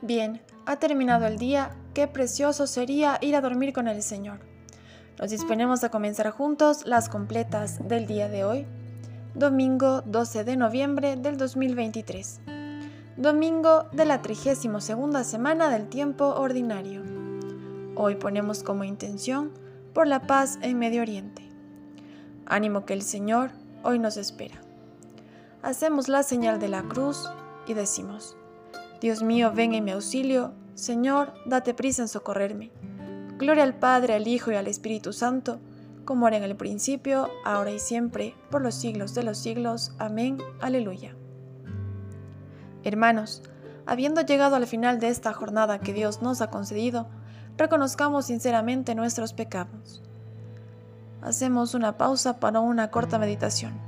Bien, ha terminado el día, qué precioso sería ir a dormir con el Señor. Nos disponemos a comenzar juntos las completas del día de hoy, domingo 12 de noviembre del 2023, domingo de la 32 semana del tiempo ordinario. Hoy ponemos como intención por la paz en Medio Oriente. Ánimo que el Señor hoy nos espera. Hacemos la señal de la cruz y decimos, Dios mío, ven en mi auxilio, Señor, date prisa en socorrerme. Gloria al Padre, al Hijo y al Espíritu Santo, como era en el principio, ahora y siempre, por los siglos de los siglos. Amén. Aleluya. Hermanos, habiendo llegado al final de esta jornada que Dios nos ha concedido, reconozcamos sinceramente nuestros pecados. Hacemos una pausa para una corta meditación.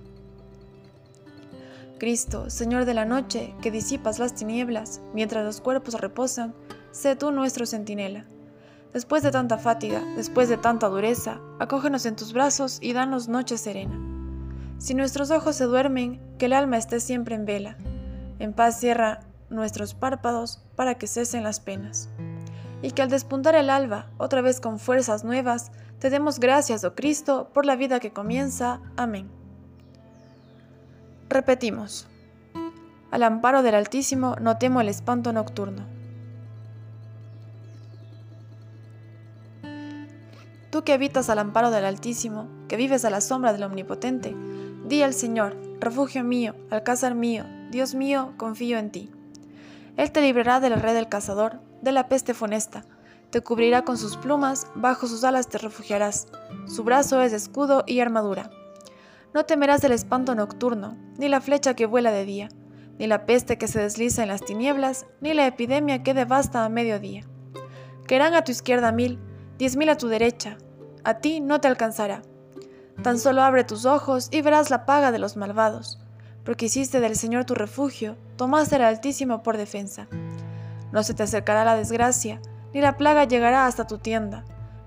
Cristo, Señor de la noche, que disipas las tinieblas, mientras los cuerpos reposan, sé tú nuestro centinela. Después de tanta fatiga, después de tanta dureza, acógenos en tus brazos y danos noche serena. Si nuestros ojos se duermen, que el alma esté siempre en vela. En paz cierra nuestros párpados para que cesen las penas. Y que al despuntar el alba, otra vez con fuerzas nuevas, te demos gracias, oh Cristo, por la vida que comienza. Amén. Repetimos. Al amparo del Altísimo no temo el espanto nocturno. Tú que habitas al amparo del Altísimo, que vives a la sombra del Omnipotente, di al Señor, refugio mío, alcázar mío, Dios mío, confío en ti. Él te librará de la red del cazador, de la peste funesta, te cubrirá con sus plumas, bajo sus alas te refugiarás, su brazo es escudo y armadura. No temerás el espanto nocturno, ni la flecha que vuela de día, ni la peste que se desliza en las tinieblas, ni la epidemia que devasta a mediodía. Querrán a tu izquierda mil, diez mil a tu derecha, a ti no te alcanzará. Tan solo abre tus ojos y verás la paga de los malvados, porque hiciste del Señor tu refugio, tomaste al Altísimo por defensa. No se te acercará la desgracia, ni la plaga llegará hasta tu tienda,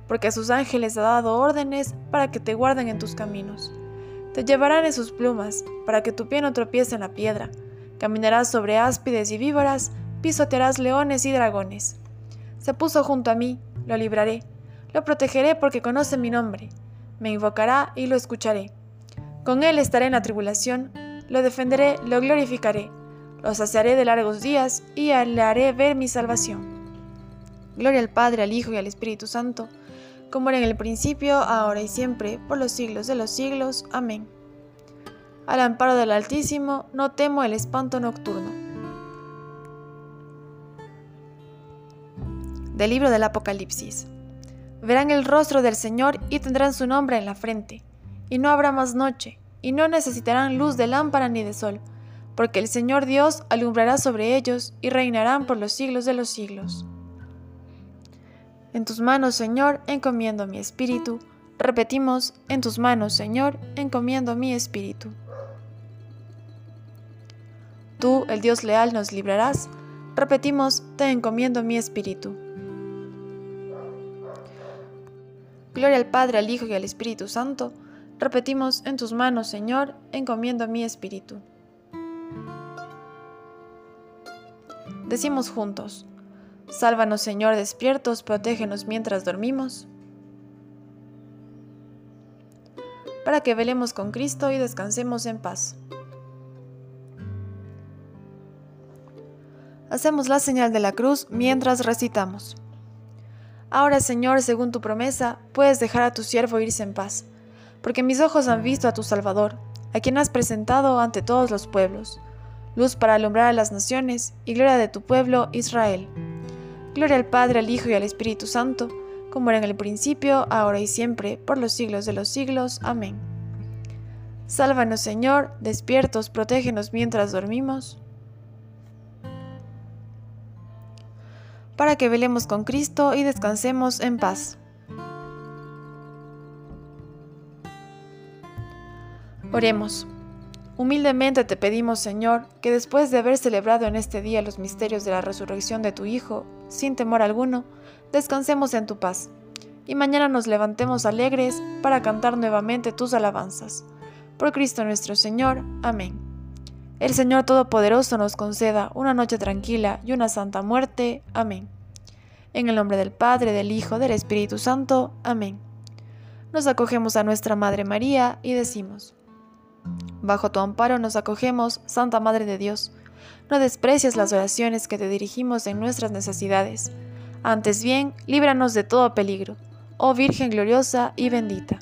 porque a sus ángeles ha dado órdenes para que te guarden en tus caminos. Te llevarán en sus plumas, para que tu pie no tropiece en la piedra. Caminarás sobre áspides y víboras, pisotearás leones y dragones. Se puso junto a mí, lo libraré. Lo protegeré porque conoce mi nombre. Me invocará y lo escucharé. Con él estaré en la tribulación, lo defenderé, lo glorificaré. Lo saciaré de largos días y le haré ver mi salvación. Gloria al Padre, al Hijo y al Espíritu Santo como era en el principio, ahora y siempre, por los siglos de los siglos. Amén. Al amparo del Altísimo, no temo el espanto nocturno. Del libro del Apocalipsis. Verán el rostro del Señor y tendrán su nombre en la frente, y no habrá más noche, y no necesitarán luz de lámpara ni de sol, porque el Señor Dios alumbrará sobre ellos y reinarán por los siglos de los siglos. En tus manos, Señor, encomiendo mi espíritu. Repetimos, en tus manos, Señor, encomiendo mi espíritu. Tú, el Dios leal, nos librarás. Repetimos, te encomiendo mi espíritu. Gloria al Padre, al Hijo y al Espíritu Santo. Repetimos, en tus manos, Señor, encomiendo mi espíritu. Decimos juntos, Sálvanos, Señor, despiertos, protégenos mientras dormimos, para que velemos con Cristo y descansemos en paz. Hacemos la señal de la cruz mientras recitamos. Ahora, Señor, según tu promesa, puedes dejar a tu siervo irse en paz, porque mis ojos han visto a tu Salvador, a quien has presentado ante todos los pueblos, luz para alumbrar a las naciones y gloria de tu pueblo Israel. Gloria al Padre, al Hijo y al Espíritu Santo, como era en el principio, ahora y siempre, por los siglos de los siglos. Amén. Sálvanos Señor, despiertos, protégenos mientras dormimos. Para que velemos con Cristo y descansemos en paz. Oremos. Humildemente te pedimos, Señor, que después de haber celebrado en este día los misterios de la resurrección de tu Hijo, sin temor alguno, descansemos en tu paz, y mañana nos levantemos alegres para cantar nuevamente tus alabanzas. Por Cristo nuestro Señor. Amén. El Señor Todopoderoso nos conceda una noche tranquila y una santa muerte. Amén. En el nombre del Padre, del Hijo, del Espíritu Santo. Amén. Nos acogemos a nuestra Madre María y decimos, Bajo tu amparo nos acogemos, Santa Madre de Dios. No desprecias las oraciones que te dirigimos en nuestras necesidades. Antes bien, líbranos de todo peligro, oh Virgen gloriosa y bendita.